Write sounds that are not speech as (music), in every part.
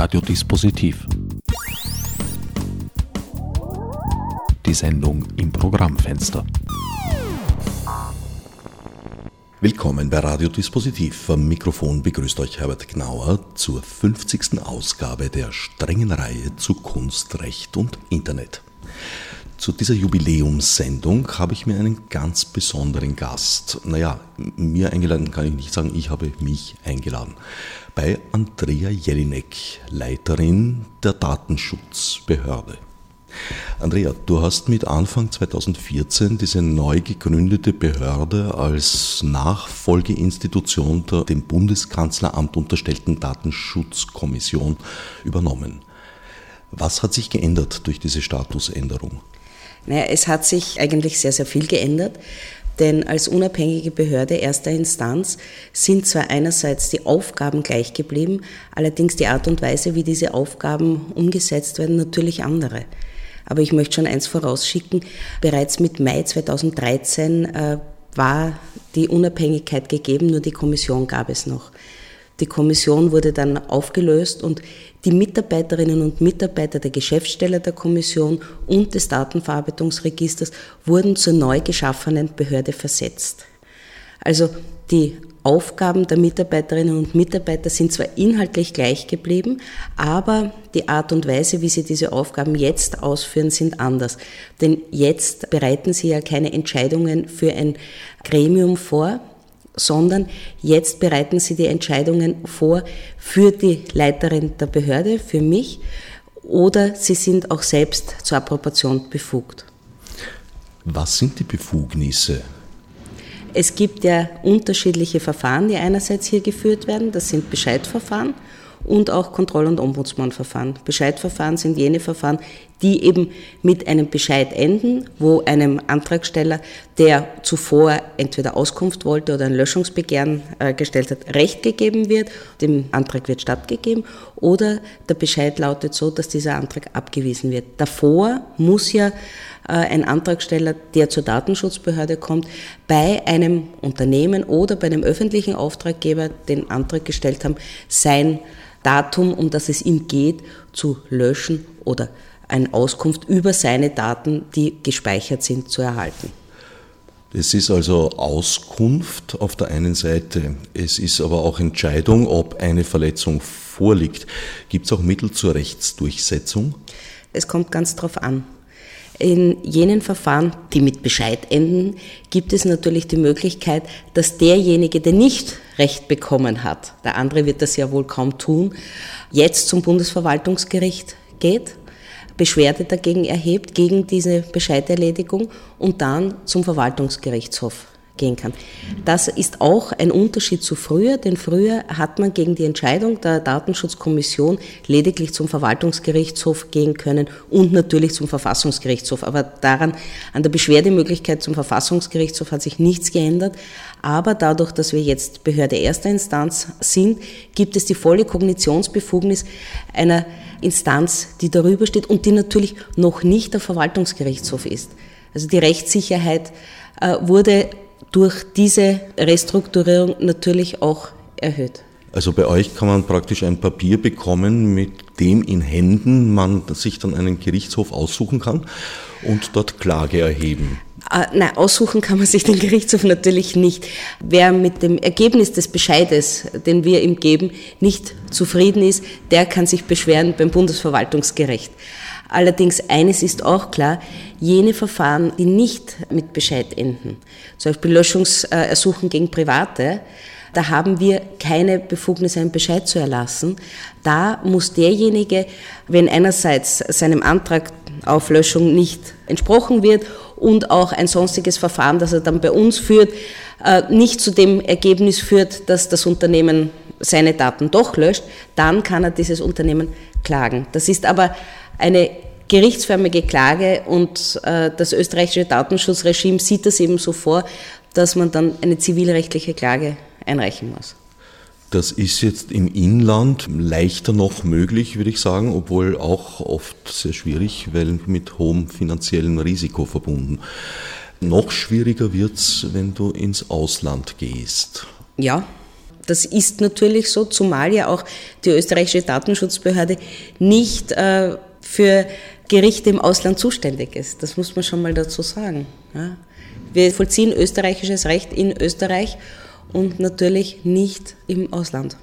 Radiodispositiv. Die Sendung im Programmfenster. Willkommen bei Radiodispositiv. Am Mikrofon begrüßt euch Herbert Gnauer zur 50. Ausgabe der strengen Reihe zu Kunst, Recht und Internet. Zu dieser Jubiläumssendung habe ich mir einen ganz besonderen Gast, naja, mir eingeladen kann ich nicht sagen, ich habe mich eingeladen, bei Andrea Jelinek, Leiterin der Datenschutzbehörde. Andrea, du hast mit Anfang 2014 diese neu gegründete Behörde als Nachfolgeinstitution der dem Bundeskanzleramt unterstellten Datenschutzkommission übernommen. Was hat sich geändert durch diese Statusänderung? Naja, es hat sich eigentlich sehr, sehr viel geändert. Denn als unabhängige Behörde erster Instanz sind zwar einerseits die Aufgaben gleich geblieben, allerdings die Art und Weise, wie diese Aufgaben umgesetzt werden, natürlich andere. Aber ich möchte schon eins vorausschicken, bereits mit Mai 2013 äh, war die Unabhängigkeit gegeben, nur die Kommission gab es noch. Die Kommission wurde dann aufgelöst und die Mitarbeiterinnen und Mitarbeiter der Geschäftsstelle der Kommission und des Datenverarbeitungsregisters wurden zur neu geschaffenen Behörde versetzt. Also die Aufgaben der Mitarbeiterinnen und Mitarbeiter sind zwar inhaltlich gleich geblieben, aber die Art und Weise, wie sie diese Aufgaben jetzt ausführen, sind anders. Denn jetzt bereiten sie ja keine Entscheidungen für ein Gremium vor, sondern jetzt bereiten sie die Entscheidungen vor für die Leiterin der Behörde, für mich, oder sie sind auch selbst zur Approbation befugt. Was sind die Befugnisse? Es gibt ja unterschiedliche Verfahren, die einerseits hier geführt werden. Das sind Bescheidverfahren und auch Kontroll- und Ombudsmannverfahren. Bescheidverfahren sind jene Verfahren, die eben mit einem Bescheid enden, wo einem Antragsteller, der zuvor entweder Auskunft wollte oder ein Löschungsbegehren äh, gestellt hat, Recht gegeben wird, dem Antrag wird stattgegeben, oder der Bescheid lautet so, dass dieser Antrag abgewiesen wird. Davor muss ja äh, ein Antragsteller, der zur Datenschutzbehörde kommt, bei einem Unternehmen oder bei einem öffentlichen Auftraggeber den Antrag gestellt haben, sein Datum, um das es ihm geht, zu löschen oder eine Auskunft über seine Daten, die gespeichert sind, zu erhalten. Es ist also Auskunft auf der einen Seite. Es ist aber auch Entscheidung, ob eine Verletzung vorliegt. Gibt es auch Mittel zur Rechtsdurchsetzung? Es kommt ganz darauf an. In jenen Verfahren, die mit Bescheid enden, gibt es natürlich die Möglichkeit, dass derjenige, der nicht Recht bekommen hat, der andere wird das ja wohl kaum tun, jetzt zum Bundesverwaltungsgericht geht, Beschwerde dagegen erhebt, gegen diese Bescheiderledigung und dann zum Verwaltungsgerichtshof gehen kann. Das ist auch ein Unterschied zu früher, denn früher hat man gegen die Entscheidung der Datenschutzkommission lediglich zum Verwaltungsgerichtshof gehen können und natürlich zum Verfassungsgerichtshof. Aber daran, an der Beschwerdemöglichkeit zum Verfassungsgerichtshof hat sich nichts geändert. Aber dadurch, dass wir jetzt Behörde erster Instanz sind, gibt es die volle Kognitionsbefugnis einer Instanz, die darüber steht und die natürlich noch nicht der Verwaltungsgerichtshof ist. Also die Rechtssicherheit äh, wurde durch diese Restrukturierung natürlich auch erhöht. Also bei euch kann man praktisch ein Papier bekommen, mit dem in Händen man sich dann einen Gerichtshof aussuchen kann und dort Klage erheben. Äh, nein, aussuchen kann man sich den Gerichtshof natürlich nicht. Wer mit dem Ergebnis des Bescheides, den wir ihm geben, nicht zufrieden ist, der kann sich beschweren beim Bundesverwaltungsgericht. Allerdings eines ist auch klar, jene Verfahren, die nicht mit Bescheid enden, zum Beispiel Löschungsersuchen gegen Private, da haben wir keine Befugnis, einen Bescheid zu erlassen. Da muss derjenige, wenn einerseits seinem Antrag auf Löschung nicht entsprochen wird und auch ein sonstiges Verfahren, das er dann bei uns führt, äh, nicht zu dem Ergebnis führt, dass das Unternehmen seine Daten doch löscht, dann kann er dieses Unternehmen klagen. Das ist aber eine gerichtsförmige Klage und äh, das österreichische Datenschutzregime sieht das eben so vor, dass man dann eine zivilrechtliche Klage einreichen muss. Das ist jetzt im Inland leichter noch möglich, würde ich sagen, obwohl auch oft sehr schwierig, weil mit hohem finanziellen Risiko verbunden. Noch schwieriger wird es, wenn du ins Ausland gehst. Ja, Das ist natürlich so, zumal ja auch die österreichische Datenschutzbehörde nicht äh, für Gerichte im Ausland zuständig ist. Das muss man schon mal dazu sagen. Ja. Wir vollziehen österreichisches Recht in Österreich und natürlich nicht im Ausland.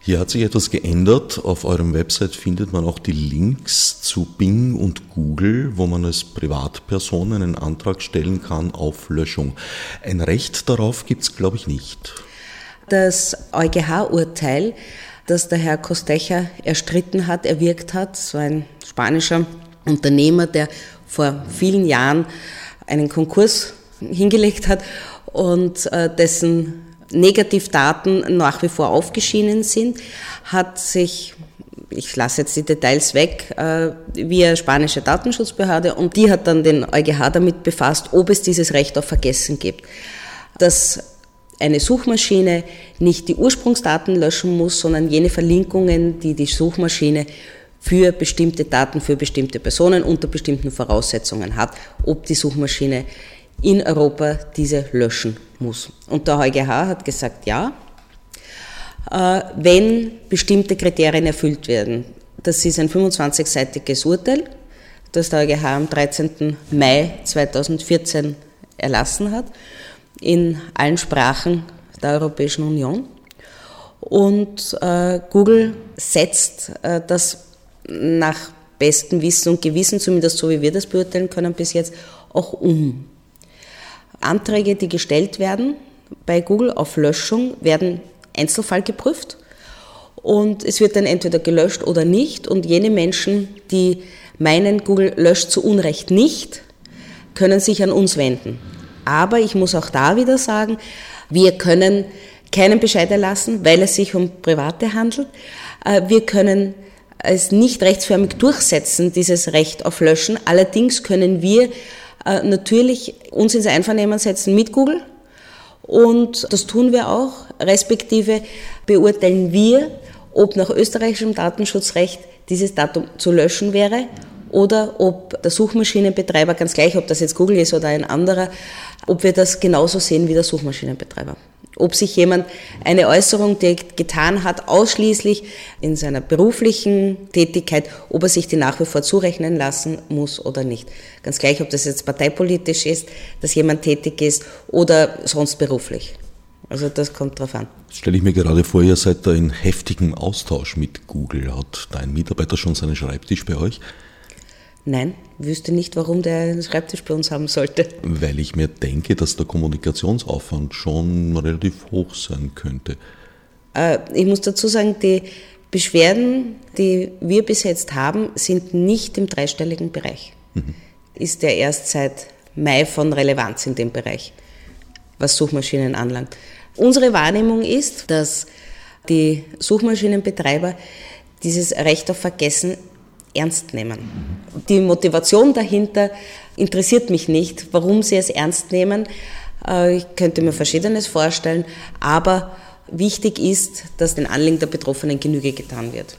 Hier hat sich etwas geändert. Auf eurem Website findet man auch die Links zu Bing und Google, wo man als Privatperson einen Antrag stellen kann auf Löschung. Ein Recht darauf gibt es, glaube ich, nicht. Das EuGH-Urteil, das der Herr Costecher erstritten hat, erwirkt hat, so ein spanischer Unternehmer, der vor vielen Jahren einen Konkurs hingelegt hat und äh, dessen Negativdaten nach wie vor aufgeschienen sind, hat sich ich lasse jetzt die Details weg, äh, via spanische Datenschutzbehörde und die hat dann den EuGH damit befasst, ob es dieses Recht auf Vergessen gibt. Dass eine Suchmaschine nicht die Ursprungsdaten löschen muss, sondern jene Verlinkungen, die die Suchmaschine für bestimmte Daten, für bestimmte Personen unter bestimmten Voraussetzungen hat, ob die Suchmaschine in Europa diese löschen muss. Und der EuGH hat gesagt, ja, äh, wenn bestimmte Kriterien erfüllt werden. Das ist ein 25-seitiges Urteil, das der EuGH am 13. Mai 2014 erlassen hat, in allen Sprachen der Europäischen Union. Und äh, Google setzt äh, das nach bestem Wissen und Gewissen, zumindest so wie wir das beurteilen können bis jetzt, auch um. Anträge, die gestellt werden bei Google auf Löschung, werden Einzelfall geprüft und es wird dann entweder gelöscht oder nicht und jene Menschen, die meinen, Google löscht zu Unrecht nicht, können sich an uns wenden. Aber ich muss auch da wieder sagen, wir können keinen Bescheid erlassen, weil es sich um Private handelt. Äh, wir können es nicht rechtsförmig durchsetzen, dieses Recht auf Löschen. Allerdings können wir äh, natürlich uns ins Einvernehmen setzen mit Google. Und das tun wir auch, respektive beurteilen wir, ob nach österreichischem Datenschutzrecht dieses Datum zu löschen wäre oder ob der Suchmaschinenbetreiber, ganz gleich, ob das jetzt Google ist oder ein anderer, ob wir das genauso sehen wie der Suchmaschinenbetreiber ob sich jemand eine Äußerung, die er getan hat, ausschließlich in seiner beruflichen Tätigkeit, ob er sich die nach wie vor zurechnen lassen muss oder nicht. Ganz gleich, ob das jetzt parteipolitisch ist, dass jemand tätig ist oder sonst beruflich. Also das kommt drauf an. Stelle ich mir gerade vor, ihr seid da in heftigem Austausch mit Google. Hat dein Mitarbeiter schon seinen Schreibtisch bei euch? Nein, wüsste nicht, warum der einen Schreibtisch bei uns haben sollte. Weil ich mir denke, dass der Kommunikationsaufwand schon relativ hoch sein könnte. Äh, ich muss dazu sagen, die Beschwerden, die wir bis jetzt haben, sind nicht im dreistelligen Bereich. Mhm. Ist der erst seit Mai von Relevanz in dem Bereich, was Suchmaschinen anlangt. Unsere Wahrnehmung ist, dass die Suchmaschinenbetreiber dieses Recht auf Vergessen ernst nehmen. Die Motivation dahinter interessiert mich nicht, warum sie es ernst nehmen. Äh, ich könnte mir Verschiedenes vorstellen, aber wichtig ist, dass den Anliegen der Betroffenen Genüge getan wird.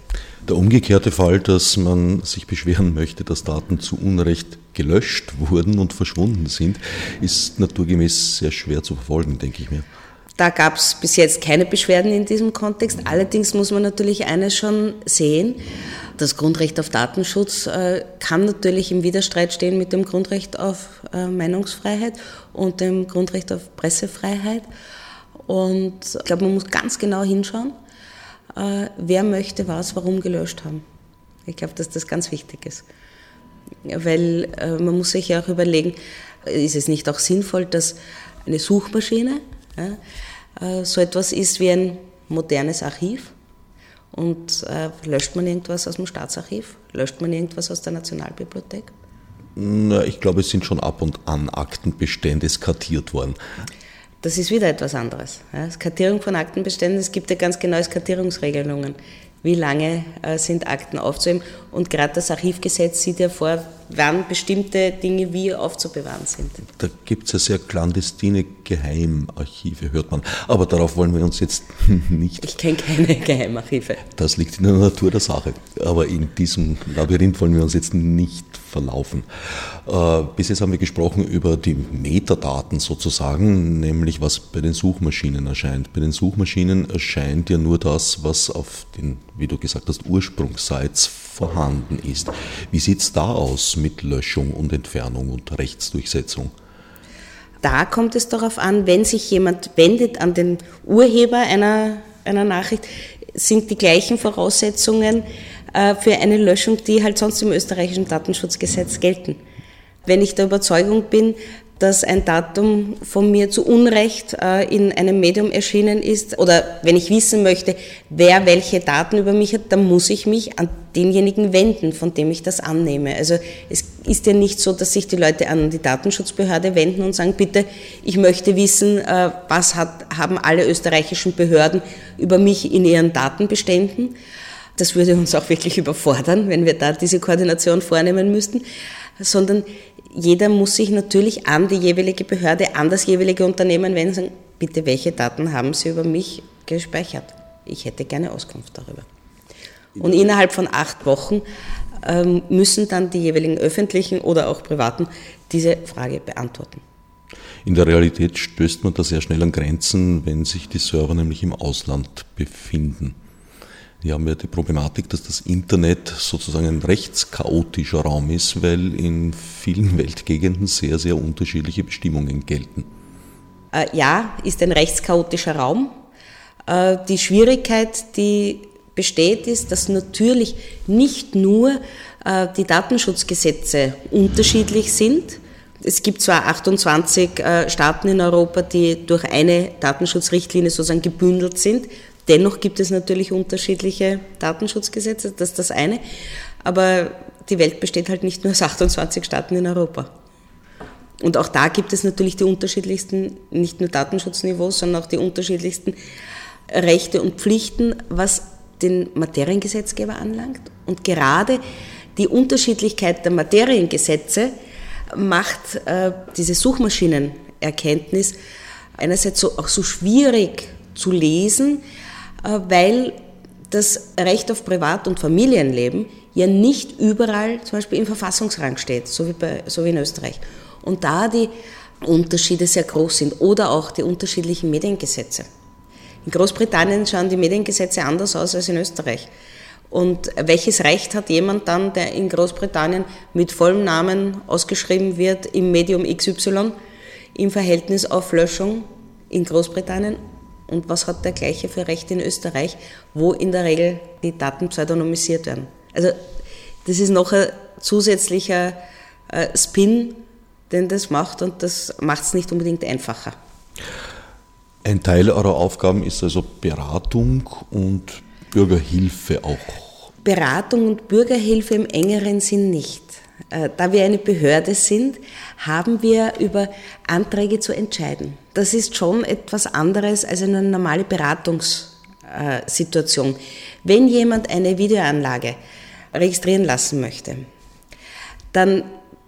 Der umgekehrte Fall, dass man sich beschweren möchte, dass Daten zu Unrecht gelöscht wurden und verschwunden sind, ist naturgemäß sehr schwer zu verfolgen, denke ich mir. Da gab es bis jetzt keine Beschwerden in diesem Kontext. Allerdings muss man natürlich eines schon sehen. Das Grundrecht auf Datenschutz äh, kann natürlich im Widerstreit stehen mit dem Grundrecht auf äh, Meinungsfreiheit und dem Grundrecht auf Pressefreiheit. Und ich glaube, man muss ganz genau hinschauen, äh, wer möchte was, warum gelöscht haben. Ich glaube, dass das ganz wichtig ist. Weil man muss sich ja auch überlegen, ist es nicht auch sinnvoll, dass eine Suchmaschine so etwas ist wie ein modernes Archiv? Und äh, löscht man irgendwas aus dem Staatsarchiv? Löscht man irgendwas aus der Nationalbibliothek? Na, ich glaube, es sind schon ab und an Aktenbestände skartiert worden. Das ist wieder etwas anderes. Ja, Skartierung von Aktenbeständen, es gibt ja ganz genaue Skartierungsregelungen. Wie lange äh, sind Akten aufzuheben? Und gerade das Archivgesetz sieht ja vor, wann bestimmte Dinge wie aufzubewahren sind. Da gibt es ja sehr clandestine Geheimarchive, hört man. Aber darauf wollen wir uns jetzt (laughs) nicht. Ich kenne keine Geheimarchive. Das liegt in der Natur der Sache. Aber in diesem Labyrinth wollen wir uns jetzt nicht verlaufen. Äh, bis jetzt haben wir gesprochen über die Metadaten sozusagen, nämlich was bei den Suchmaschinen erscheint. Bei den Suchmaschinen erscheint ja nur das, was auf den, wie du gesagt hast, Ursprungssites vorhanden ist. Wie sieht es da aus mit Löschung und Entfernung und Rechtsdurchsetzung? Da kommt es darauf an, wenn sich jemand wendet an den Urheber einer, einer Nachricht, sind die gleichen Voraussetzungen äh, für eine Löschung, die halt sonst im österreichischen Datenschutzgesetz gelten. Wenn ich der Überzeugung bin, dass ein Datum von mir zu Unrecht äh, in einem Medium erschienen ist oder wenn ich wissen möchte, wer welche Daten über mich hat, dann muss ich mich an denjenigen wenden, von dem ich das annehme. Also es ist ja nicht so, dass sich die Leute an die Datenschutzbehörde wenden und sagen, bitte, ich möchte wissen, äh, was hat, haben alle österreichischen Behörden über mich in ihren Datenbeständen. Das würde uns auch wirklich überfordern, wenn wir da diese Koordination vornehmen müssten, sondern jeder muss sich natürlich an die jeweilige Behörde, an das jeweilige Unternehmen wenden und sagen, bitte, welche Daten haben Sie über mich gespeichert? Ich hätte gerne Auskunft darüber. Und innerhalb von acht Wochen ähm, müssen dann die jeweiligen öffentlichen oder auch privaten diese Frage beantworten. In der Realität stößt man da sehr schnell an Grenzen, wenn sich die Server nämlich im Ausland befinden. Wir haben ja die Problematik, dass das Internet sozusagen ein rechtschaotischer Raum ist, weil in vielen (laughs) Weltgegenden sehr, sehr unterschiedliche Bestimmungen gelten. Äh, ja, ist ein rechtschaotischer Raum. Äh, die Schwierigkeit, die besteht, ist, dass natürlich nicht nur äh, die Datenschutzgesetze unterschiedlich sind. Es gibt zwar 28 Staaten in Europa, die durch eine Datenschutzrichtlinie sozusagen gebündelt sind, Dennoch gibt es natürlich unterschiedliche Datenschutzgesetze, das ist das eine. Aber die Welt besteht halt nicht nur aus 28 Staaten in Europa. Und auch da gibt es natürlich die unterschiedlichsten, nicht nur Datenschutzniveaus, sondern auch die unterschiedlichsten Rechte und Pflichten, was den Materiengesetzgeber anlangt. Und gerade die Unterschiedlichkeit der Materiengesetze macht äh, diese Suchmaschinenerkenntnis einerseits so, auch so schwierig zu lesen, weil das Recht auf Privat- und Familienleben ja nicht überall zum Beispiel im Verfassungsrang steht, so wie, bei, so wie in Österreich. Und da die Unterschiede sehr groß sind oder auch die unterschiedlichen Mediengesetze. In Großbritannien schauen die Mediengesetze anders aus als in Österreich. Und welches Recht hat jemand dann, der in Großbritannien mit vollem Namen ausgeschrieben wird im Medium XY im Verhältnis auf Löschung in Großbritannien und was hat der gleiche für Rechte in Österreich, wo in der Regel die Daten pseudonymisiert werden. Also das ist noch ein zusätzlicher äh, Spin, den das macht und das macht es nicht unbedingt einfacher. Ein Teil eurer Aufgaben ist also Beratung und Bürgerhilfe auch. Beratung und Bürgerhilfe im engeren Sinn nicht. Äh, da wir eine Behörde sind, haben wir über Anträge zu entscheiden. Das ist schon etwas anderes als eine normale Beratungssituation. Wenn jemand eine Videoanlage registrieren lassen möchte, dann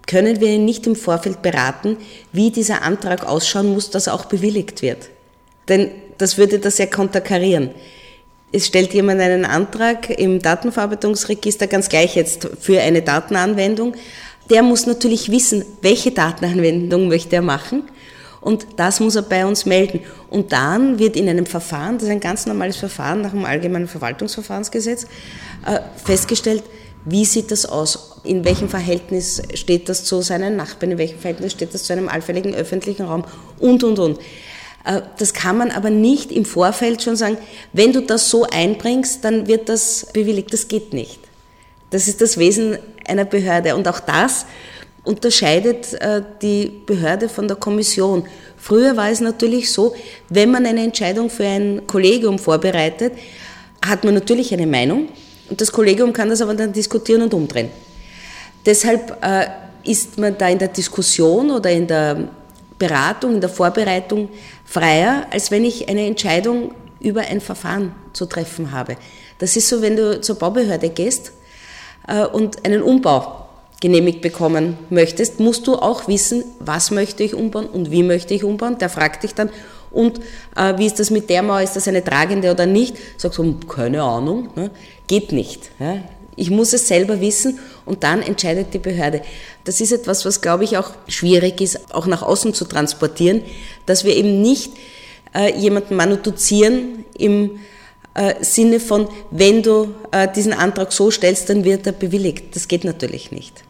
können wir ihn nicht im Vorfeld beraten, wie dieser Antrag ausschauen muss, dass er auch bewilligt wird. Denn das würde das ja konterkarieren. Es stellt jemand einen Antrag im Datenverarbeitungsregister, ganz gleich jetzt für eine Datenanwendung. Der muss natürlich wissen, welche Datenanwendung möchte er machen. Und das muss er bei uns melden. Und dann wird in einem Verfahren, das ist ein ganz normales Verfahren nach dem Allgemeinen Verwaltungsverfahrensgesetz, äh, festgestellt, wie sieht das aus? In welchem Verhältnis steht das zu seinen Nachbarn? In welchem Verhältnis steht das zu einem allfälligen öffentlichen Raum? Und, und, und. Äh, das kann man aber nicht im Vorfeld schon sagen, wenn du das so einbringst, dann wird das bewilligt. Das geht nicht. Das ist das Wesen einer Behörde. Und auch das unterscheidet äh, die Behörde von der Kommission. Früher war es natürlich so, wenn man eine Entscheidung für ein Kollegium vorbereitet, hat man natürlich eine Meinung und das Kollegium kann das aber dann diskutieren und umdrehen. Deshalb äh, ist man da in der Diskussion oder in der Beratung, in der Vorbereitung freier, als wenn ich eine Entscheidung über ein Verfahren zu treffen habe. Das ist so, wenn du zur Baubehörde gehst äh, und einen Umbau genehmigt bekommen möchtest, musst du auch wissen, was möchte ich umbauen und wie möchte ich umbauen. Der fragt dich dann, und äh, wie ist das mit der Mauer, ist das eine tragende oder nicht? Sagst du, keine Ahnung, ne? geht nicht. Ja? Ich muss es selber wissen und dann entscheidet die Behörde. Das ist etwas, was, glaube ich, auch schwierig ist, auch nach außen zu transportieren, dass wir eben nicht äh, jemanden manuduzieren im äh, Sinne von, wenn du äh, diesen Antrag so stellst, dann wird er bewilligt. Das geht natürlich nicht.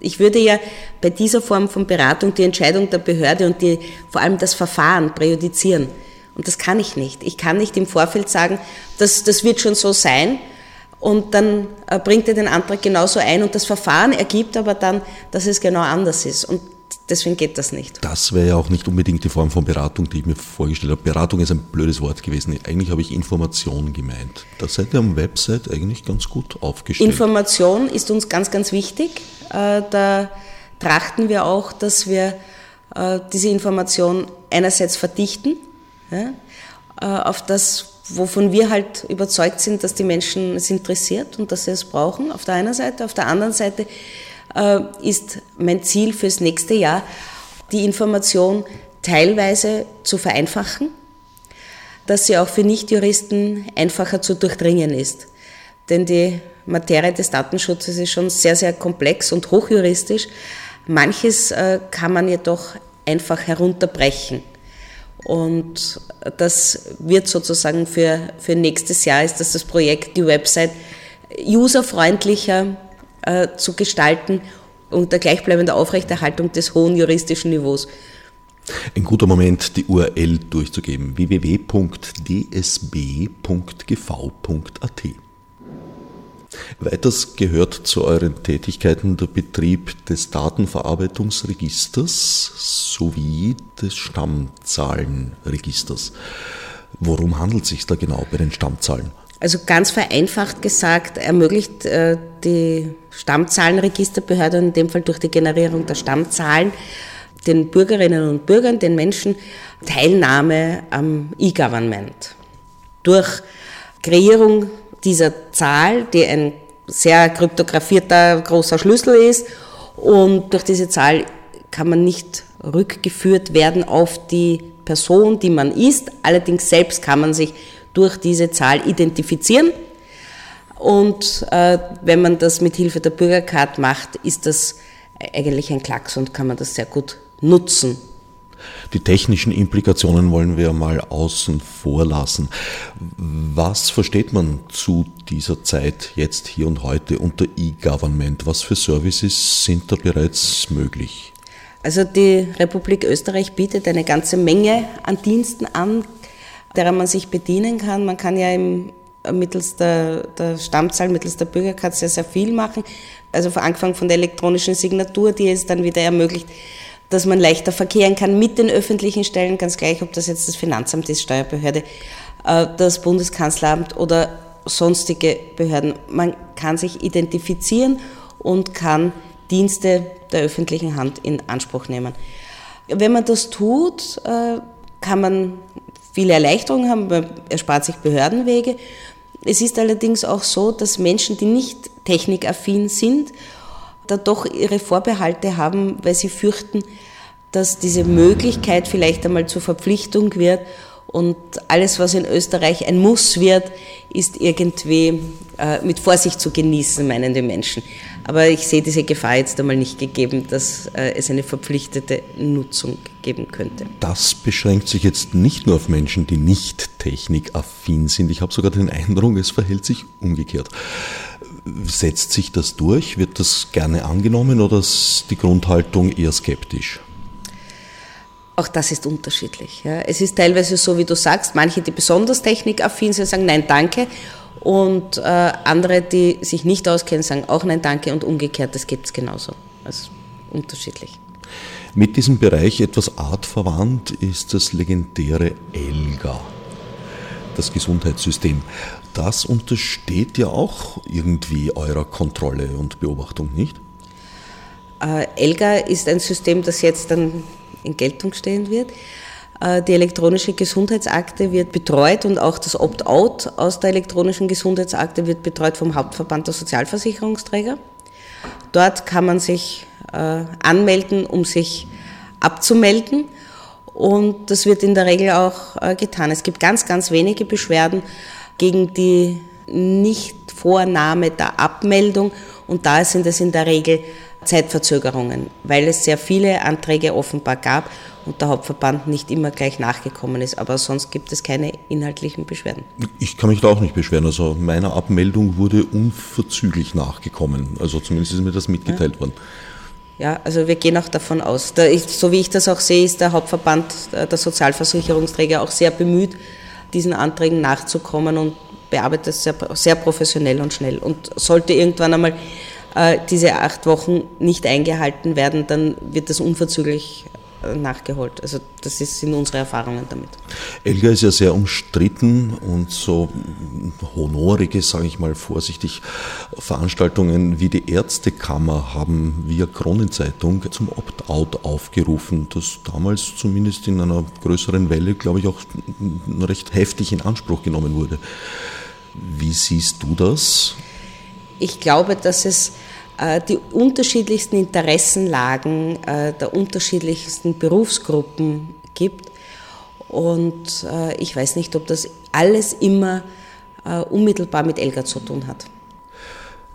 Ich würde ja bei dieser Form von Beratung die Entscheidung der Behörde und die, vor allem das Verfahren präjudizieren. Und das kann ich nicht. Ich kann nicht im Vorfeld sagen, das, das wird schon so sein. Und dann äh, bringt er den Antrag genauso ein und das Verfahren ergibt aber dann, dass es genau anders ist. Und Deswegen geht das nicht. Das wäre ja auch nicht unbedingt die Form von Beratung, die ich mir vorgestellt habe. Beratung ist ein blödes Wort gewesen. Eigentlich habe ich Information gemeint. Da seid ihr am Website eigentlich ganz gut aufgestellt. Information ist uns ganz, ganz wichtig. Äh, da trachten wir auch, dass wir äh, diese Information einerseits verdichten, auf das, wovon wir halt überzeugt sind, dass die Menschen es interessiert und dass sie es brauchen, auf der einen Seite. Auf der anderen Seite äh, ist mein Ziel fürs nächste Jahr, die Information teilweise zu vereinfachen, dass sie auch für Nichtjuristen einfacher zu durchdringen ist. Denn die Materie des Datenschutzes ist schon sehr, sehr komplex und hochjuristisch. Manches äh, kann man jedoch einfach herunterbrechen. Und das wird sozusagen für, für nächstes Jahr ist das das Projekt, die Website userfreundlicher äh, zu gestalten unter gleichbleibender Aufrechterhaltung des hohen juristischen Niveaus. Ein guter Moment, die URL durchzugeben: www.dsb.gv.at. Weiters gehört zu euren Tätigkeiten der Betrieb des Datenverarbeitungsregisters sowie des Stammzahlenregisters. Worum handelt es sich da genau bei den Stammzahlen? Also ganz vereinfacht gesagt, ermöglicht äh, die Stammzahlenregisterbehörde, in dem Fall durch die Generierung der Stammzahlen, den Bürgerinnen und Bürgern, den Menschen Teilnahme am E-Government. Durch Kreierung dieser Zahl, die ein sehr kryptografierter großer Schlüssel ist, und durch diese Zahl kann man nicht rückgeführt werden auf die Person, die man ist. Allerdings selbst kann man sich durch diese Zahl identifizieren. Und äh, wenn man das mit Hilfe der Bürgercard macht, ist das eigentlich ein Klacks und kann man das sehr gut nutzen. Die technischen Implikationen wollen wir mal außen vor lassen. Was versteht man zu dieser Zeit jetzt hier und heute unter E-Government? Was für Services sind da bereits möglich? Also die Republik Österreich bietet eine ganze Menge an Diensten an, derer man sich bedienen kann. Man kann ja im, mittels der, der Stammzahl, mittels der Bürgerkarte sehr, sehr viel machen. Also angefangen von der elektronischen Signatur, die es dann wieder ermöglicht, dass man leichter verkehren kann mit den öffentlichen Stellen, ganz gleich, ob das jetzt das Finanzamt ist, Steuerbehörde, äh, das Bundeskanzleramt oder sonstige Behörden. Man kann sich identifizieren und kann Dienste der öffentlichen Hand in Anspruch nehmen. Wenn man das tut, äh, kann man viele Erleichterungen haben, man erspart sich Behördenwege. Es ist allerdings auch so, dass Menschen, die nicht technikaffin sind, da doch ihre Vorbehalte haben, weil sie fürchten, dass diese Möglichkeit vielleicht einmal zur Verpflichtung wird und alles, was in Österreich ein Muss wird, ist irgendwie äh, mit Vorsicht zu genießen, meinen die Menschen. Aber ich sehe diese Gefahr jetzt einmal nicht gegeben, dass äh, es eine verpflichtete Nutzung geben könnte. Das beschränkt sich jetzt nicht nur auf Menschen, die nicht technikaffin sind. Ich habe sogar den Eindruck, es verhält sich umgekehrt. Setzt sich das durch? Wird das gerne angenommen oder ist die Grundhaltung eher skeptisch? Auch das ist unterschiedlich. Ja. Es ist teilweise so, wie du sagst, manche, die besonders technikaffin sind, sagen Nein, danke. Und äh, andere, die sich nicht auskennen, sagen auch Nein, danke. Und umgekehrt, das gibt es genauso. Also unterschiedlich. Mit diesem Bereich etwas artverwandt ist das legendäre ELGA, das Gesundheitssystem. Das untersteht ja auch irgendwie eurer Kontrolle und Beobachtung, nicht? Äh, ELGA ist ein System, das jetzt dann in Geltung stehen wird. Äh, die elektronische Gesundheitsakte wird betreut und auch das Opt-out aus der elektronischen Gesundheitsakte wird betreut vom Hauptverband der Sozialversicherungsträger. Dort kann man sich äh, anmelden, um sich abzumelden. Und das wird in der Regel auch äh, getan. Es gibt ganz, ganz wenige Beschwerden gegen die Nichtvornahme der Abmeldung. Und da sind es in der Regel Zeitverzögerungen, weil es sehr viele Anträge offenbar gab und der Hauptverband nicht immer gleich nachgekommen ist. Aber sonst gibt es keine inhaltlichen Beschwerden. Ich kann mich da auch nicht beschweren. Also meiner Abmeldung wurde unverzüglich nachgekommen. Also zumindest ist mir das mitgeteilt ja. worden. Ja, also wir gehen auch davon aus. so wie ich das auch sehe, ist der Hauptverband der Sozialversicherungsträger auch sehr bemüht, diesen Anträgen nachzukommen und bearbeitet es sehr, sehr professionell und schnell. Und sollte irgendwann einmal äh, diese acht Wochen nicht eingehalten werden, dann wird das unverzüglich nachgeholt. Also das sind unsere Erfahrungen damit. Elga ist ja sehr umstritten und so honorige, sage ich mal vorsichtig, Veranstaltungen wie die Ärztekammer haben via Kronenzeitung zum Opt-out aufgerufen, das damals zumindest in einer größeren Welle, glaube ich, auch recht heftig in Anspruch genommen wurde. Wie siehst du das? Ich glaube, dass es die unterschiedlichsten Interessenlagen äh, der unterschiedlichsten Berufsgruppen gibt. Und äh, ich weiß nicht, ob das alles immer unmittelbar mit Elga zu tun hat.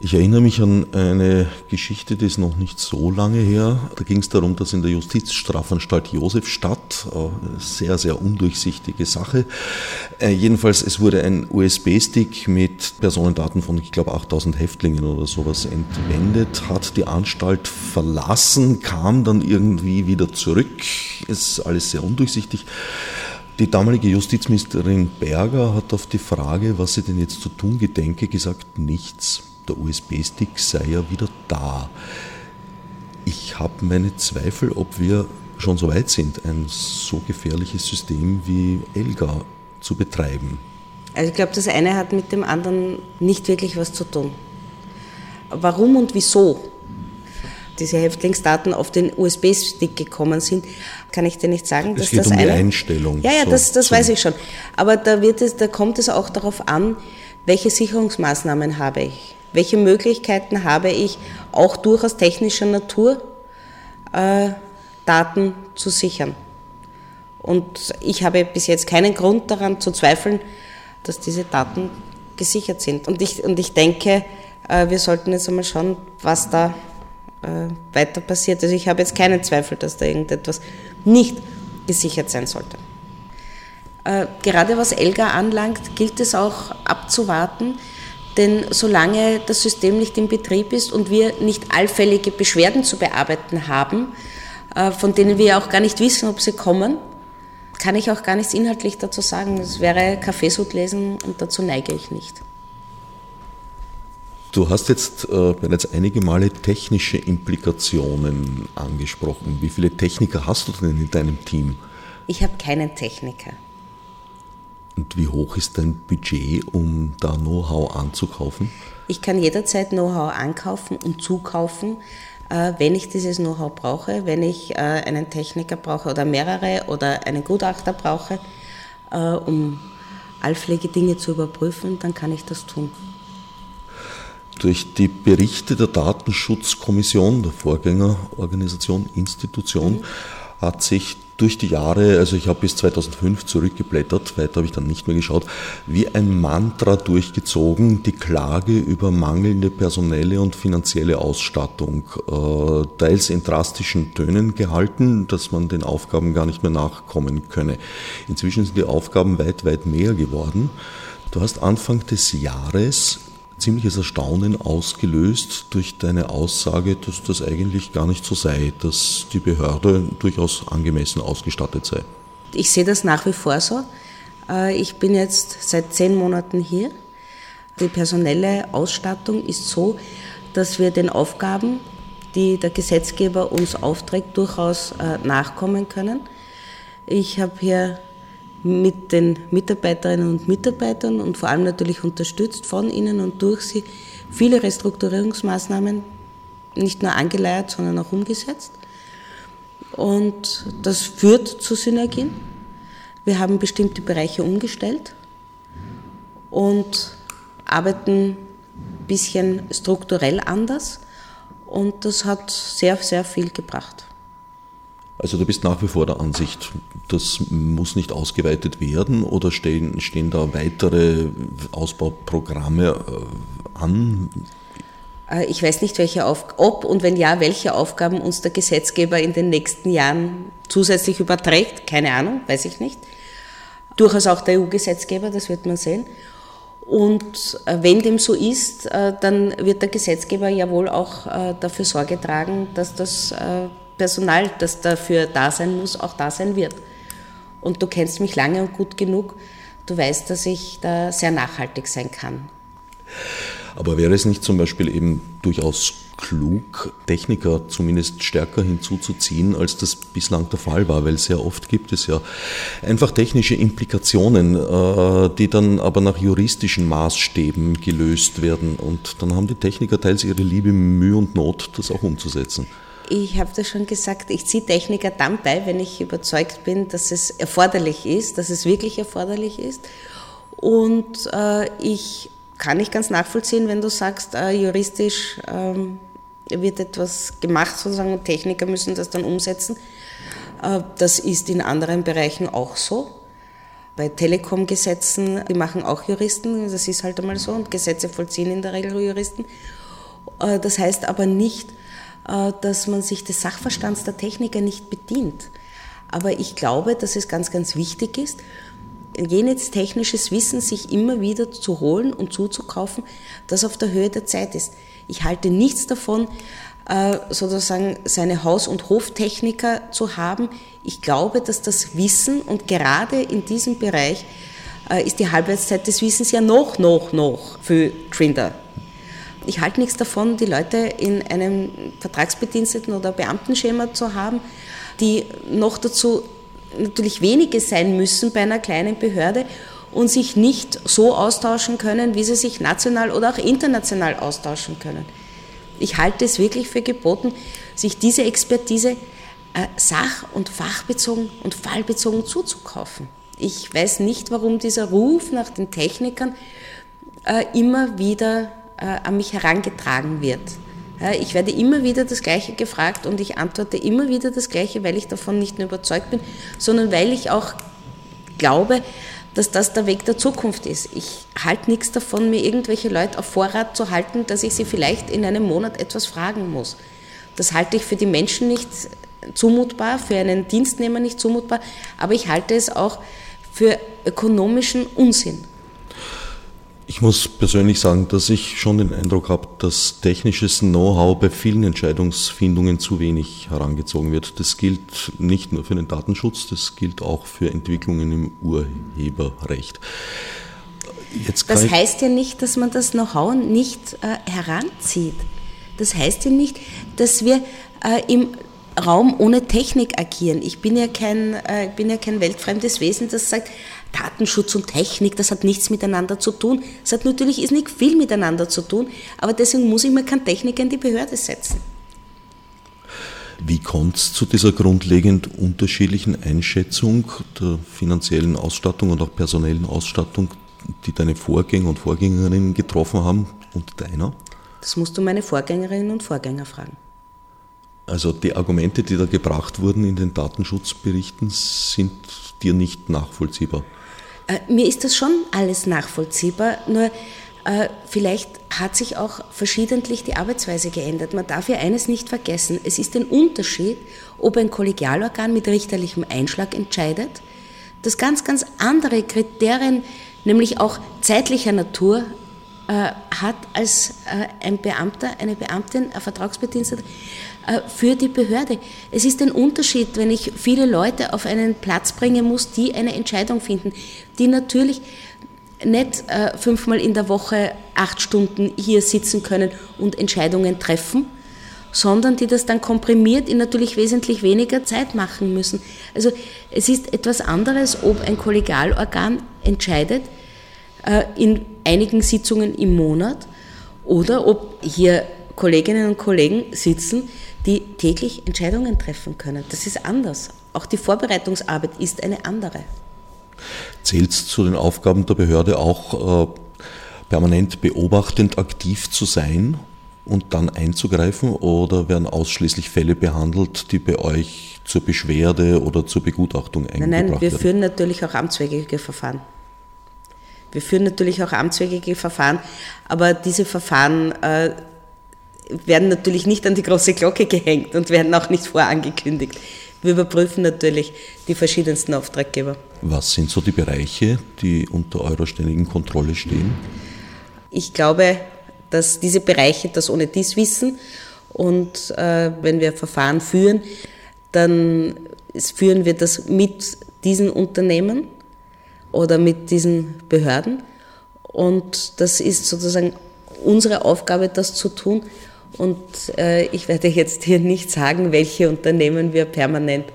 Ich erinnere mich an eine Geschichte, die ist noch nicht so lange her. Da ging es darum, dass in der Justizstrafanstalt Josefstadt, äh, sehr, sehr undurchsichtige Sache, äh, jedenfalls es wurde ein USB-Stick mit Personendaten von, ich glaube, 8000 Häftlingen oder sowas entwendet, hat die Anstalt verlassen, kam dann irgendwie wieder zurück, ist alles sehr undurchsichtig. Die damalige Justizministerin Berger hat auf die Frage, was sie denn jetzt zu tun gedenke, gesagt, nichts der USB-Stick sei ja wieder da. Ich habe meine Zweifel, ob wir schon so weit sind, ein so gefährliches System wie Elga zu betreiben. Also ich glaube, das eine hat mit dem anderen nicht wirklich was zu tun. Warum und wieso diese Häftlingsdaten auf den USB-Stick gekommen sind, kann ich dir nicht sagen. Es geht das um eine, die Einstellung. Ja, ja, das, das weiß ich schon. Aber da, wird es, da kommt es auch darauf an, welche Sicherungsmaßnahmen habe ich. Welche Möglichkeiten habe ich auch durchaus technischer Natur äh, Daten zu sichern? Und ich habe bis jetzt keinen Grund daran zu zweifeln, dass diese Daten gesichert sind. Und ich, und ich denke, äh, wir sollten jetzt einmal schauen, was da äh, weiter passiert. Also ich habe jetzt keinen Zweifel, dass da irgendetwas nicht gesichert sein sollte. Äh, gerade was Elga anlangt, gilt es auch abzuwarten, denn solange das System nicht in Betrieb ist und wir nicht allfällige Beschwerden zu bearbeiten haben, äh, von denen wir auch gar nicht wissen, ob sie kommen, kann ich auch gar nichts inhaltlich dazu sagen. Es wäre Kaffeesud lesen und dazu neige ich nicht. Du hast jetzt äh, bereits einige Male technische Implikationen angesprochen. Wie viele Techniker hast du denn in deinem Team? Ich habe keinen Techniker. Und wie hoch ist dein Budget, um da Know-how anzukaufen? Ich kann jederzeit Know-how ankaufen und zukaufen, äh, wenn ich dieses Know-how brauche, wenn ich äh, einen Techniker brauche oder mehrere oder einen Gutachter brauche, äh, um allfällige Dinge zu überprüfen, dann kann ich das tun. Durch die Berichte der Datenschutzkommission, der Vorgängerorganisation, Institution, mhm. hat sich durch die Jahre, also ich habe bis 2005 zurückgeblättert, weiter habe ich dann nicht mehr geschaut, wie ein Mantra durchgezogen, die Klage über mangelnde personelle und finanzielle Ausstattung, äh, teils in drastischen Tönen gehalten, dass man den Aufgaben gar nicht mehr nachkommen könne. Inzwischen sind die Aufgaben weit, weit mehr geworden. Du hast Anfang des Jahres ziemliches Erstaunen ausgelöst durch deine Aussage, dass das eigentlich gar nicht so sei, dass die Behörde durchaus angemessen ausgestattet sei. Ich sehe das nach wie vor so. Äh, ich bin jetzt seit zehn Monaten hier. Die personelle Ausstattung ist so, dass wir den Aufgaben, die der Gesetzgeber uns aufträgt, durchaus äh, nachkommen können. Ich habe hier mit den Mitarbeiterinnen und Mitarbeitern und vor allem natürlich unterstützt von ihnen und durch sie viele Restrukturierungsmaßnahmen nicht nur angeleiert, sondern auch umgesetzt. Und das führt zu Synergien. Wir haben bestimmte Bereiche umgestellt und arbeiten ein bisschen strukturell anders Und das hat sehr, sehr viel gebracht. Also du bist nach wie vor der Ansicht, das muss nicht ausgeweitet werden oder stehen, stehen da weitere Ausbauprogramme äh, an? Äh, ich weiß nicht, welche Auf ob und wenn ja, welche Aufgaben uns der Gesetzgeber in den nächsten Jahren zusätzlich überträgt. Keine Ahnung, weiß ich nicht. Durchaus auch der EU-Gesetzgeber, das wird man sehen. Und äh, wenn dem so ist, dann wird der Gesetzgeber ja wohl auch dafür Sorge tragen, dass das Personal, das dafür da sein muss, auch da sein wird. Und du kennst mich lange und gut genug, du weißt, dass ich da sehr nachhaltig sein kann. Aber wäre es nicht zum Beispiel eben durchaus klug, Techniker zumindest stärker hinzuzuziehen, als das bislang der Fall war, weil sehr oft gibt es ja einfach technische Implikationen, äh, die dann aber nach juristischen Maßstäben gelöst werden und dann haben die Techniker teils ihre liebe Mühe und Not, das auch umzusetzen. Ich habe das schon gesagt, ich ziehe Techniker dann bei, wenn ich überzeugt bin, dass es erforderlich ist, dass es wirklich erforderlich ist. Und äh, ich kann nicht ganz nachvollziehen, wenn du sagst, äh, juristisch ähm, wird etwas gemacht, sozusagen, und Techniker müssen das dann umsetzen. Äh, das ist in anderen Bereichen auch so. Bei Telekom-Gesetzen, die machen auch Juristen, das ist halt einmal so, und Gesetze vollziehen in der Regel Juristen. Äh, das heißt aber nicht, dass man sich des Sachverstands der Techniker nicht bedient. Aber ich glaube, dass es ganz, ganz wichtig ist, jenes technisches Wissen sich immer wieder zu holen und zuzukaufen, das auf der Höhe der Zeit ist. Ich halte nichts davon, äh, sozusagen seine Haus- und Hoftechniker zu haben. Ich glaube, dass das Wissen und gerade in diesem Bereich äh, ist die Halbwertszeit des Wissens ja noch, noch, noch viel grinder ich halte nichts davon, die Leute in einem Vertragsbediensteten oder Beamtenschema zu haben, die noch dazu natürlich wenige sein müssen bei einer kleinen Behörde und sich nicht so austauschen können, wie sie sich national oder auch international austauschen können. Ich halte es wirklich für geboten, sich diese Expertise äh, sach- und fachbezogen und fallbezogen zuzukaufen. Ich weiß nicht, warum dieser Ruf nach den Technikern äh, immer wieder an mich herangetragen wird. Ich werde immer wieder das Gleiche gefragt und ich antworte immer wieder das Gleiche, weil ich davon nicht nur überzeugt bin, sondern weil ich auch glaube, dass das der Weg der Zukunft ist. Ich halte nichts davon, mir irgendwelche Leute auf Vorrat zu halten, dass ich sie vielleicht in einem Monat etwas fragen muss. Das halte ich für die Menschen nicht zumutbar, für einen Dienstnehmer nicht zumutbar, aber ich halte es auch für ökonomischen Unsinn. Ich muss persönlich sagen, dass ich schon den Eindruck habe, dass technisches Know-how bei vielen Entscheidungsfindungen zu wenig herangezogen wird. Das gilt nicht nur für den Datenschutz, das gilt auch für Entwicklungen im Urheberrecht. das heißt ja nicht, dass man das Know-how nicht äh, heranzieht. Das heißt ja nicht, dass wir äh, im Raum ohne Technik agieren. Ich bin ja kein, äh, bin ja kein weltfremdes Wesen, das sagt, Datenschutz und Technik, das hat nichts miteinander zu tun. Es hat natürlich ist nicht viel miteinander zu tun, aber deswegen muss ich mir keinen Techniker in die Behörde setzen. Wie kommt es zu dieser grundlegend unterschiedlichen Einschätzung der finanziellen Ausstattung und auch personellen Ausstattung, die deine Vorgänger und Vorgängerinnen getroffen haben und deiner? Das musst du meine Vorgängerinnen und Vorgänger fragen. Also die Argumente, die da gebracht wurden in den Datenschutzberichten, sind dir nicht nachvollziehbar. Äh, mir ist das schon alles nachvollziehbar, nur äh, vielleicht hat sich auch verschiedentlich die Arbeitsweise geändert. Man darf ja eines nicht vergessen, es ist ein Unterschied, ob ein Kollegialorgan mit richterlichem Einschlag entscheidet, das ganz, ganz andere Kriterien, nämlich auch zeitlicher Natur, äh, hat als äh, ein Beamter, eine Beamtin, ein Vertragsbediensteter für die Behörde. Es ist ein Unterschied, wenn ich viele Leute auf einen Platz bringen muss, die eine Entscheidung finden, die natürlich nicht fünfmal in der Woche acht Stunden hier sitzen können und Entscheidungen treffen, sondern die das dann komprimiert in natürlich wesentlich weniger Zeit machen müssen. Also es ist etwas anderes, ob ein Kollegialorgan entscheidet, äh, in einigen Sitzungen im Monat oder ob hier Kolleginnen und Kollegen sitzen, die täglich Entscheidungen treffen können. Das ist anders. Auch die Vorbereitungsarbeit ist eine andere. Zählt es zu den Aufgaben der Behörde auch, äh, permanent beobachtend aktiv zu sein? und dann einzugreifen oder werden ausschließlich Fälle behandelt, die bei euch zur Beschwerde oder zur Begutachtung eingebracht werden? Nein, wir werden? führen natürlich auch amtswegige Verfahren. Wir führen natürlich auch amtswegige Verfahren, aber diese Verfahren äh, werden natürlich nicht an die große Glocke gehängt und werden auch nicht vorangekündigt. Wir überprüfen natürlich die verschiedensten Auftraggeber. Was sind so die Bereiche, die unter eurer ständigen Kontrolle stehen? Ich glaube, dass diese Bereiche das ohne dies wissen und äh, wenn wir Verfahren führen, dann führen wir das mit diesen Unternehmen oder mit diesen Behörden und das ist sozusagen unsere Aufgabe, das zu tun und äh, ich werde jetzt hier nicht sagen, welche Unternehmen wir permanent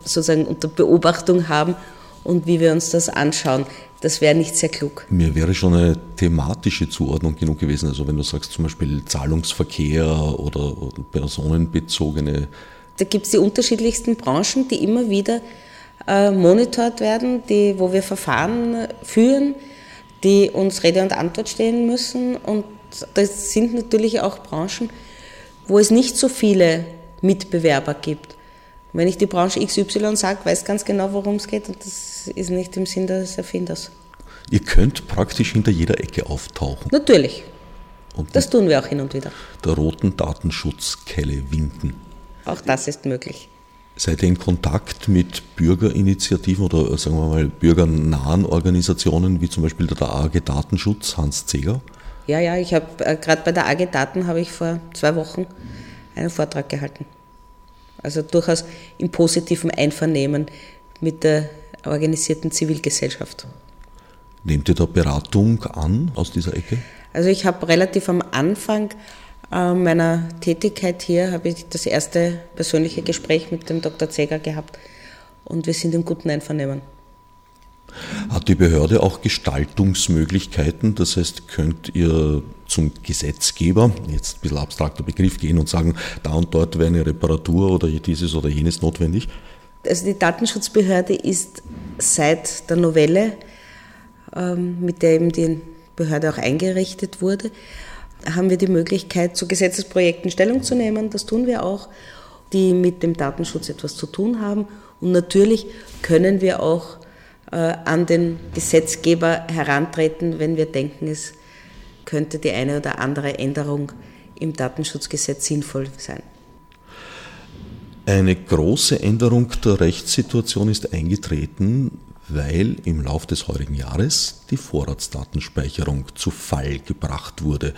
sozusagen unter Beobachtung haben und wie wir uns das anschauen. Das wäre nicht sehr klug. Mir wäre schon eine thematische Zuordnung genug gewesen. Also wenn du sagst zum Beispiel Zahlungsverkehr oder personenbezogene. Da gibt es die unterschiedlichsten Branchen, die immer wieder äh, monitort werden, die, wo wir Verfahren führen, die uns Rede und Antwort stehen müssen. Und das sind natürlich auch Branchen, wo es nicht so viele Mitbewerber gibt. Wenn ich die Branche XY sage, weiß ganz genau, worum es geht und das ist nicht im Sinn des Erfinders. Ihr könnt praktisch hinter jeder Ecke auftauchen. Natürlich. Und das tun wir auch hin und wieder. Der roten Datenschutzkelle winken. Auch das ist möglich. Seid ihr in Kontakt mit Bürgerinitiativen oder sagen wir mal bürgernahen Organisationen wie zum Beispiel der AG Datenschutz, Hans Zeger? Ja, ja, ich habe äh, gerade bei der AG Daten habe ich vor zwei Wochen einen Vortrag gehalten. Also durchaus im positiven Einvernehmen mit der organisierten Zivilgesellschaft. Nehmt ihr da Beratung an aus dieser Ecke? Also ich habe relativ am Anfang äh, meiner Tätigkeit hier habe ich das erste persönliche Gespräch mit dem Dr. Zeger gehabt und wir sind im guten Einvernehmen. Hat die Behörde auch Gestaltungsmöglichkeiten? Das heißt, könnt ihr zum Gesetzgeber, jetzt ein bisschen abstrakter Begriff, gehen und sagen, da und dort wäre eine Reparatur oder dieses oder jenes notwendig? Also die Datenschutzbehörde ist seit der Novelle, ähm, mit der eben die Behörde auch eingerichtet wurde, haben wir die Möglichkeit, zu Gesetzesprojekten Stellung zu nehmen. Das tun wir auch, die mit dem Datenschutz etwas zu tun haben. Und natürlich können wir auch an den Gesetzgeber herantreten, wenn wir denken, es könnte die eine oder andere Änderung im Datenschutzgesetz sinnvoll sein. Eine große Änderung der Rechtssituation ist eingetreten, weil im Lauf des heurigen Jahres die Vorratsdatenspeicherung zu Fall gebracht wurde.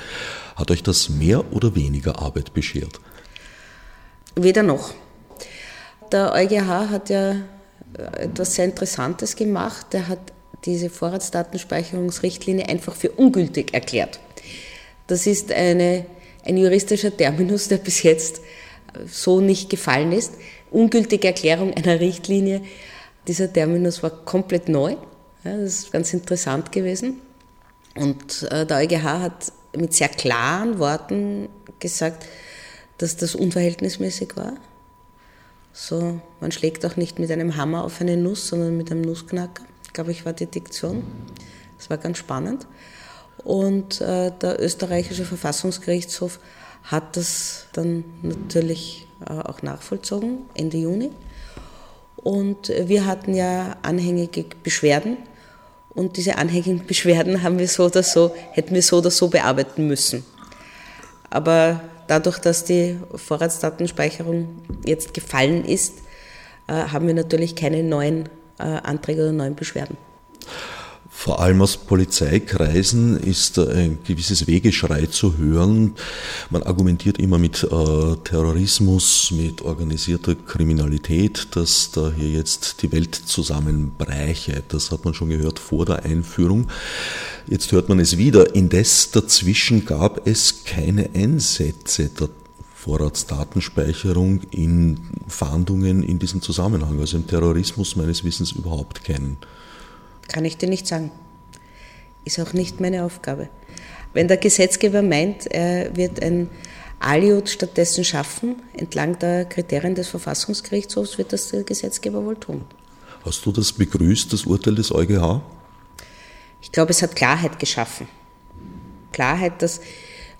Hat euch das mehr oder weniger Arbeit beschert? Weder noch. Der EuGH hat ja etwas sehr Interessantes gemacht. Er hat diese Vorratsdatenspeicherungsrichtlinie einfach für ungültig erklärt. Das ist eine, ein juristischer Terminus, der bis jetzt so nicht gefallen ist. Ungültige Erklärung einer Richtlinie. Dieser Terminus war komplett neu. Ja, das ist ganz interessant gewesen. Und äh, der EuGH hat mit sehr klaren Worten gesagt, dass das unverhältnismäßig war. So, man schlägt auch nicht mit einem Hammer auf eine Nuss, sondern mit einem Nussknacker, glaube ich, war die Diktion. Das war ganz spannend. Und äh, der österreichische Verfassungsgerichtshof hat das dann natürlich äh, auch nachvollzogen, Ende Juni. Und wir hatten ja anhängige Beschwerden. Und diese anhängigen Beschwerden haben wir so oder so, hätten wir so oder so bearbeiten müssen. Aber Dadurch, dass die Vorratsdatenspeicherung jetzt gefallen ist, äh, haben wir natürlich keine neuen äh, Anträge oder neuen Beschwerden. Vor allem aus Polizeikreisen ist ein gewisses Wegeschrei zu hören. Man argumentiert immer mit äh, Terrorismus, mit organisierter Kriminalität, dass da hier jetzt die Welt zusammenbräche. Das hat man schon gehört vor der Einführung. Jetzt hört man es wieder. Indes dazwischen gab es keine Einsätze der Vorratsdatenspeicherung in Fahndungen in diesem Zusammenhang. Also im Terrorismus meines Wissens überhaupt keinen. Kann ich dir nicht sagen. Ist auch nicht meine Aufgabe. Wenn der Gesetzgeber meint, er wird ein Aliot stattdessen schaffen, entlang der Kriterien des Verfassungsgerichtshofs, wird das der Gesetzgeber wohl tun. Hast du das begrüßt, das Urteil des EuGH? Ich glaube, es hat Klarheit geschaffen. Klarheit, dass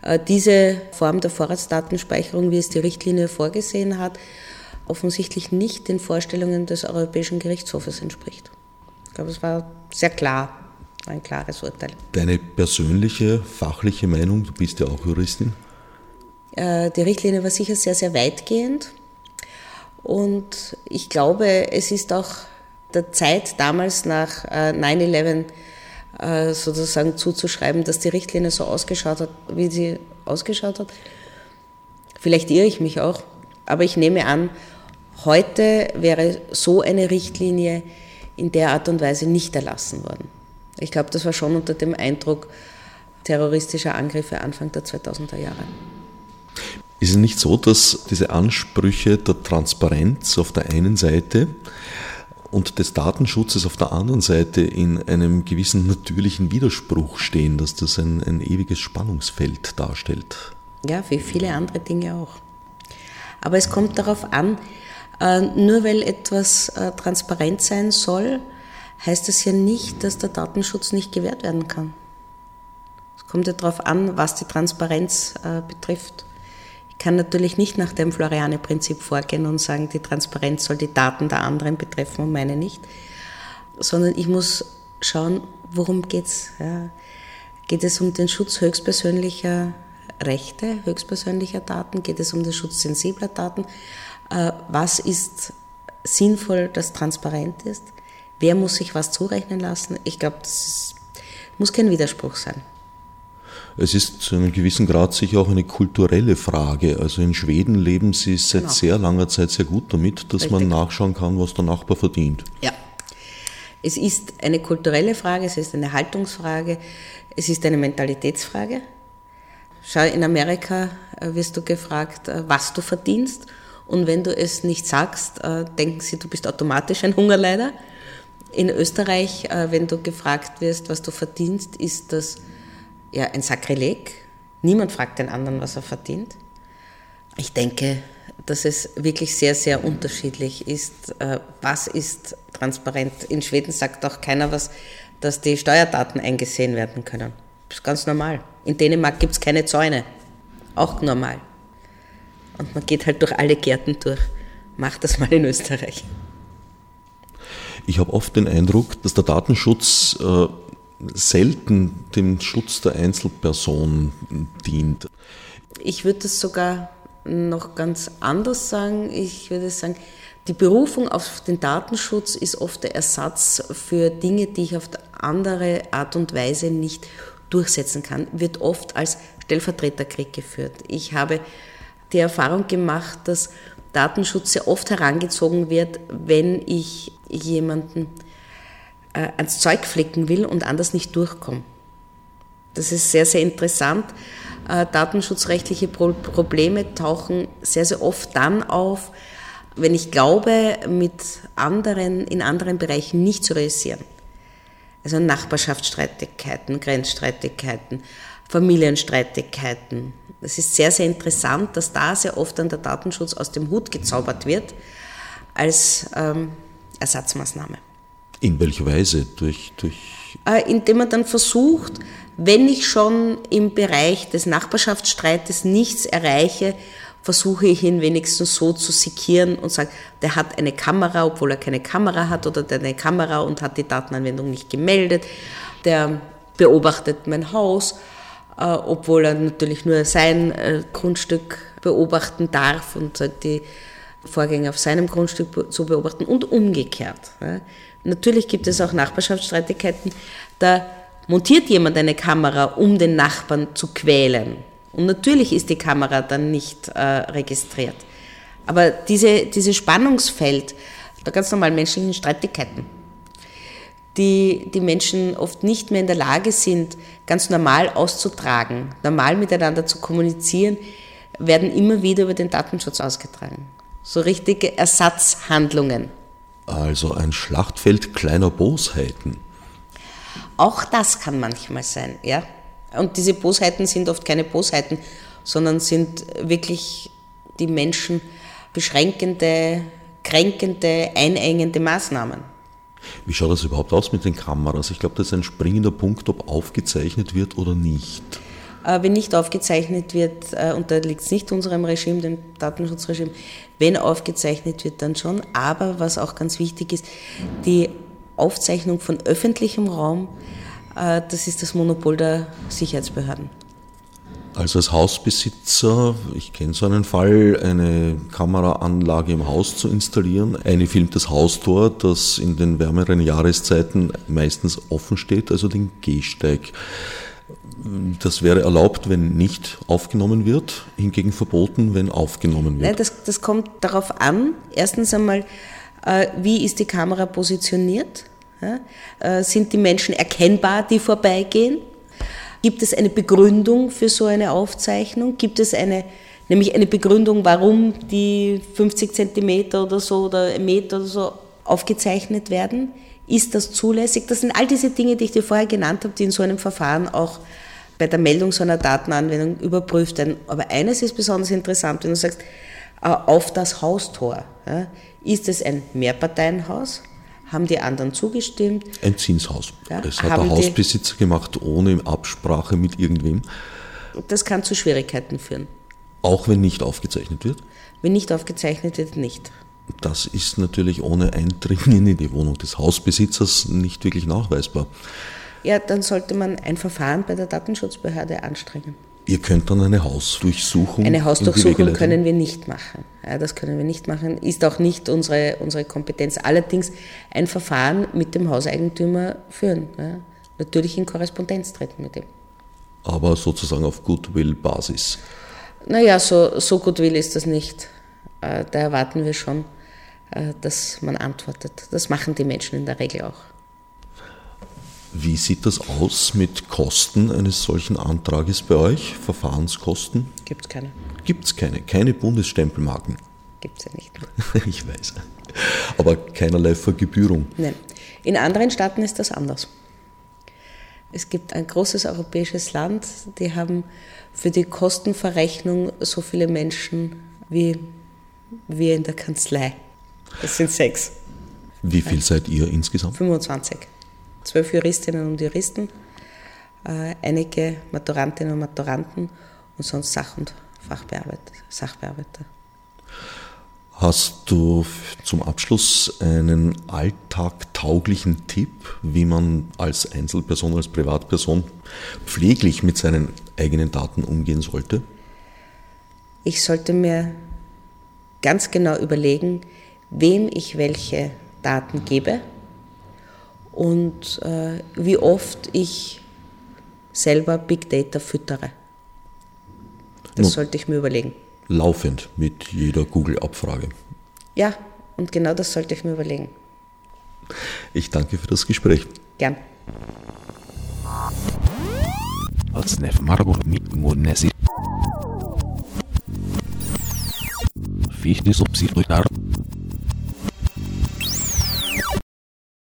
äh, diese Form der Vorratsdatenspeicherung, wie es die Richtlinie vorgesehen hat, offensichtlich nicht den Vorstellungen des Europäischen Gerichtshofes entspricht. Glaube, es war sehr klar, ein klares Urteil. Deine persönliche, fachliche Meinung, du bist ja auch Juristin? Äh, die Richtlinie war sicher sehr, sehr weitgehend. Und ich glaube, es ist auch der Zeit damals nach 9-11 äh, sozusagen zuzuschreiben, dass die Richtlinie so ausgeschaut hat, wie sie ausgeschaut hat. Vielleicht irre ich mich auch, aber ich nehme an, heute wäre so eine Richtlinie in der Art und Weise nicht erlassen worden. Ich glaube, das war schon unter dem Eindruck terroristischer Angriffe Anfang der 2000er Jahre. Ist es nicht so, dass diese Ansprüche der Transparenz auf der einen Seite und des Datenschutzes auf der anderen Seite in einem gewissen natürlichen Widerspruch stehen, dass das ein, ein ewiges Spannungsfeld darstellt. Ja, wie viele andere Dinge auch. Aber es kommt darauf an, nur weil etwas äh, transparent sein soll, heißt das ja nicht, dass der Datenschutz nicht gewährt werden kann. Es kommt ja darauf an, was die Transparenz äh, betrifft kann natürlich nicht nach dem Floriane-Prinzip vorgehen und sagen, die Transparenz soll die Daten der anderen betreffen und meine nicht, sondern ich muss schauen, worum geht's. Ja. Geht es um den Schutz höchstpersönlicher Rechte, höchstpersönlicher Daten? Geht es um den Schutz sensibler Daten? Äh, was ist sinnvoll, das transparent ist? Wer muss sich was zurechnen lassen? Ich glaube, das muss kein Widerspruch sein. Es ist zu einem gewissen Grad sicher auch eine kulturelle Frage. Also in Schweden leben sie seit genau. sehr langer Zeit sehr gut damit, dass Richtig. man nachschauen kann, was der Nachbar verdient. Ja. Es ist eine kulturelle Frage, es ist eine Haltungsfrage, es ist eine Mentalitätsfrage. Schau, in Amerika äh, wirst du gefragt, äh, was du verdienst. Und wenn du es nicht sagst, äh, denken sie, du bist automatisch ein Hungerleider. In Österreich, wenn du gefragt wirst, was du verdienst, ist das ja ein Sakrileg. Niemand fragt den anderen, was er verdient. Ich denke, dass es wirklich sehr, sehr unterschiedlich ist. Äh, was ist transparent? In Schweden sagt auch keiner was, dass die Steuerdaten eingesehen werden können. Das ist ganz normal. In Dänemark gibt es keine Zäune. Auch normal. Und man geht halt durch alle Gärten durch. Macht das mal in Österreich. Ich habe oft den Eindruck, dass der Datenschutz äh, selten dem Schutz der Einzelperson dient. Ich würde es sogar noch ganz anders sagen. Ich würde sagen, die Berufung auf den Datenschutz ist oft der Ersatz für Dinge, die ich auf andere Art und Weise nicht durchsetzen kann, wird oft als Stellvertreterkrieg geführt. Ich habe die Erfahrung gemacht, dass Datenschutz sehr oft herangezogen wird, wenn ich jemanden äh, ans Zeug flicken will und anders nicht durchkomme. Das ist sehr, sehr interessant. Äh, datenschutzrechtliche Pro Probleme tauchen sehr, sehr oft dann auf, wenn ich glaube, mit anderen, in anderen Bereichen nicht zu realisieren. Also Nachbarschaftsstreitigkeiten, Grenzstreitigkeiten, Familienstreitigkeiten. Es ist sehr, sehr interessant, dass da sehr oft dann der Datenschutz aus dem Hut gezaubert wird als ähm, Ersatzmaßnahme. In welcher Weise? Durch, durch äh, Indem man dann versucht, wenn ich schon im Bereich des Nachbarschaftsstreites nichts erreiche, versuche ich ihn wenigstens so zu sekieren und sage, der hat eine Kamera, obwohl er keine Kamera hat, oder der hat eine Kamera und hat die Datenanwendung nicht gemeldet. Der beobachtet mein Haus, obwohl er natürlich nur sein äh, Grundstück beobachten darf und die Vorgänge auf seinem Grundstück zu beobachten und umgekehrt. Natürlich gibt es auch Nachbarschaftsstreitigkeiten, da montiert jemand eine Kamera, um den Nachbarn zu quälen. Und natürlich ist die Kamera dann nicht äh, registriert. Aber diese, dieses Spannungsfeld der ganz normalen menschlichen Streitigkeiten, die die Menschen oft nicht mehr in der Lage sind, ganz normal auszutragen, normal miteinander zu kommunizieren, werden immer wieder über den Datenschutz ausgetragen. So richtige Ersatzhandlungen. Also ein Schlachtfeld kleiner Bosheiten. Auch das kann manchmal sein, ja. Und diese Bosheiten sind oft keine Bosheiten, sondern sind wirklich die Menschen beschränkende, kränkende, einengende Maßnahmen. Wie schaut das überhaupt aus mit den Kameras? Ich glaube, das ist ein springender Punkt, ob aufgezeichnet wird oder nicht. Äh, wenn nicht aufgezeichnet wird, äh, und da liegt es nicht unserem Regime, dem Datenschutzregime, wenn aufgezeichnet wird, dann schon. Aber was auch ganz wichtig ist, die Aufzeichnung von öffentlichem Raum, äh, das ist das Monopol der Sicherheitsbehörden. Also als Hausbesitzer, ich kenne so einen Fall, eine Kameraanlage im Haus zu installieren. Eine filmt das Haustor, das in den wärmeren Jahreszeiten meistens offen steht, also den Gehsteig. Das wäre erlaubt, wenn nicht aufgenommen wird, hingegen verboten, wenn aufgenommen wird. Nein, das, das kommt darauf an. Erstens einmal, äh, wie ist die Kamera positioniert? Äh, sind die Menschen erkennbar, die vorbeigehen? Gibt es eine Begründung für so eine Aufzeichnung? Gibt es eine, nämlich eine Begründung, warum die 50 Zentimeter oder so oder ein Meter oder so aufgezeichnet werden? Ist das zulässig? Das sind all diese Dinge, die ich dir vorher genannt habe, die in so einem Verfahren auch bei der Meldung so einer Datenanwendung überprüft werden. Aber eines ist besonders interessant, wenn du sagst, äh, auf das Haustor. Ist es ein Mehrparteienhaus? Haben die anderen zugestimmt? Ein Zinshaus. Ja, das hat der Hausbesitzer gemacht, ohne Absprache mit irgendwem. Das kann zu Schwierigkeiten führen. Auch wenn nicht aufgezeichnet wird? Wenn nicht aufgezeichnet wird, nicht. Das ist natürlich ohne Eindringen in die Wohnung des Hausbesitzers nicht wirklich nachweisbar. Ja, dann sollte man ein Verfahren bei der Datenschutzbehörde anstrengen. Ihr könnt dann eine Hausdurchsuchung. Eine Hausdurchsuchung können wir nicht machen. Ja, das können wir nicht machen. Ist auch nicht unsere, unsere Kompetenz. Allerdings ein Verfahren mit dem Hauseigentümer führen. Ja. Natürlich in Korrespondenz treten mit ihm. Aber sozusagen auf Goodwill-Basis. Naja, so, so Goodwill ist das nicht. Äh, da erwarten wir schon, äh, dass man antwortet. Das machen die Menschen in der Regel auch. Wie sieht das aus mit Kosten eines solchen Antrages bei euch? Verfahrenskosten? Gibt es keine. Gibt es keine? Keine Bundesstempelmarken? Gibt es ja nicht. (laughs) ich weiß. Aber keinerlei Vergebührung? Nein. In anderen Staaten ist das anders. Es gibt ein großes europäisches Land, die haben für die Kostenverrechnung so viele Menschen wie wir in der Kanzlei. Das sind sechs. Wie viel seid ihr insgesamt? 25 zwölf Juristinnen und Juristen, äh, einige Maturantinnen und Maturanten und sonst Sach- und Fachbearbeiter, Sachbearbeiter. Hast du zum Abschluss einen alltagtauglichen Tipp, wie man als Einzelperson, als Privatperson pfleglich mit seinen eigenen Daten umgehen sollte? Ich sollte mir ganz genau überlegen, wem ich welche Daten gebe und äh, wie oft ich selber Big Data füttere. Das Nun, sollte ich mir überlegen. Laufend mit jeder Google-Abfrage. Ja, und genau das sollte ich mir überlegen. Ich danke für das Gespräch. Gern. Als Nef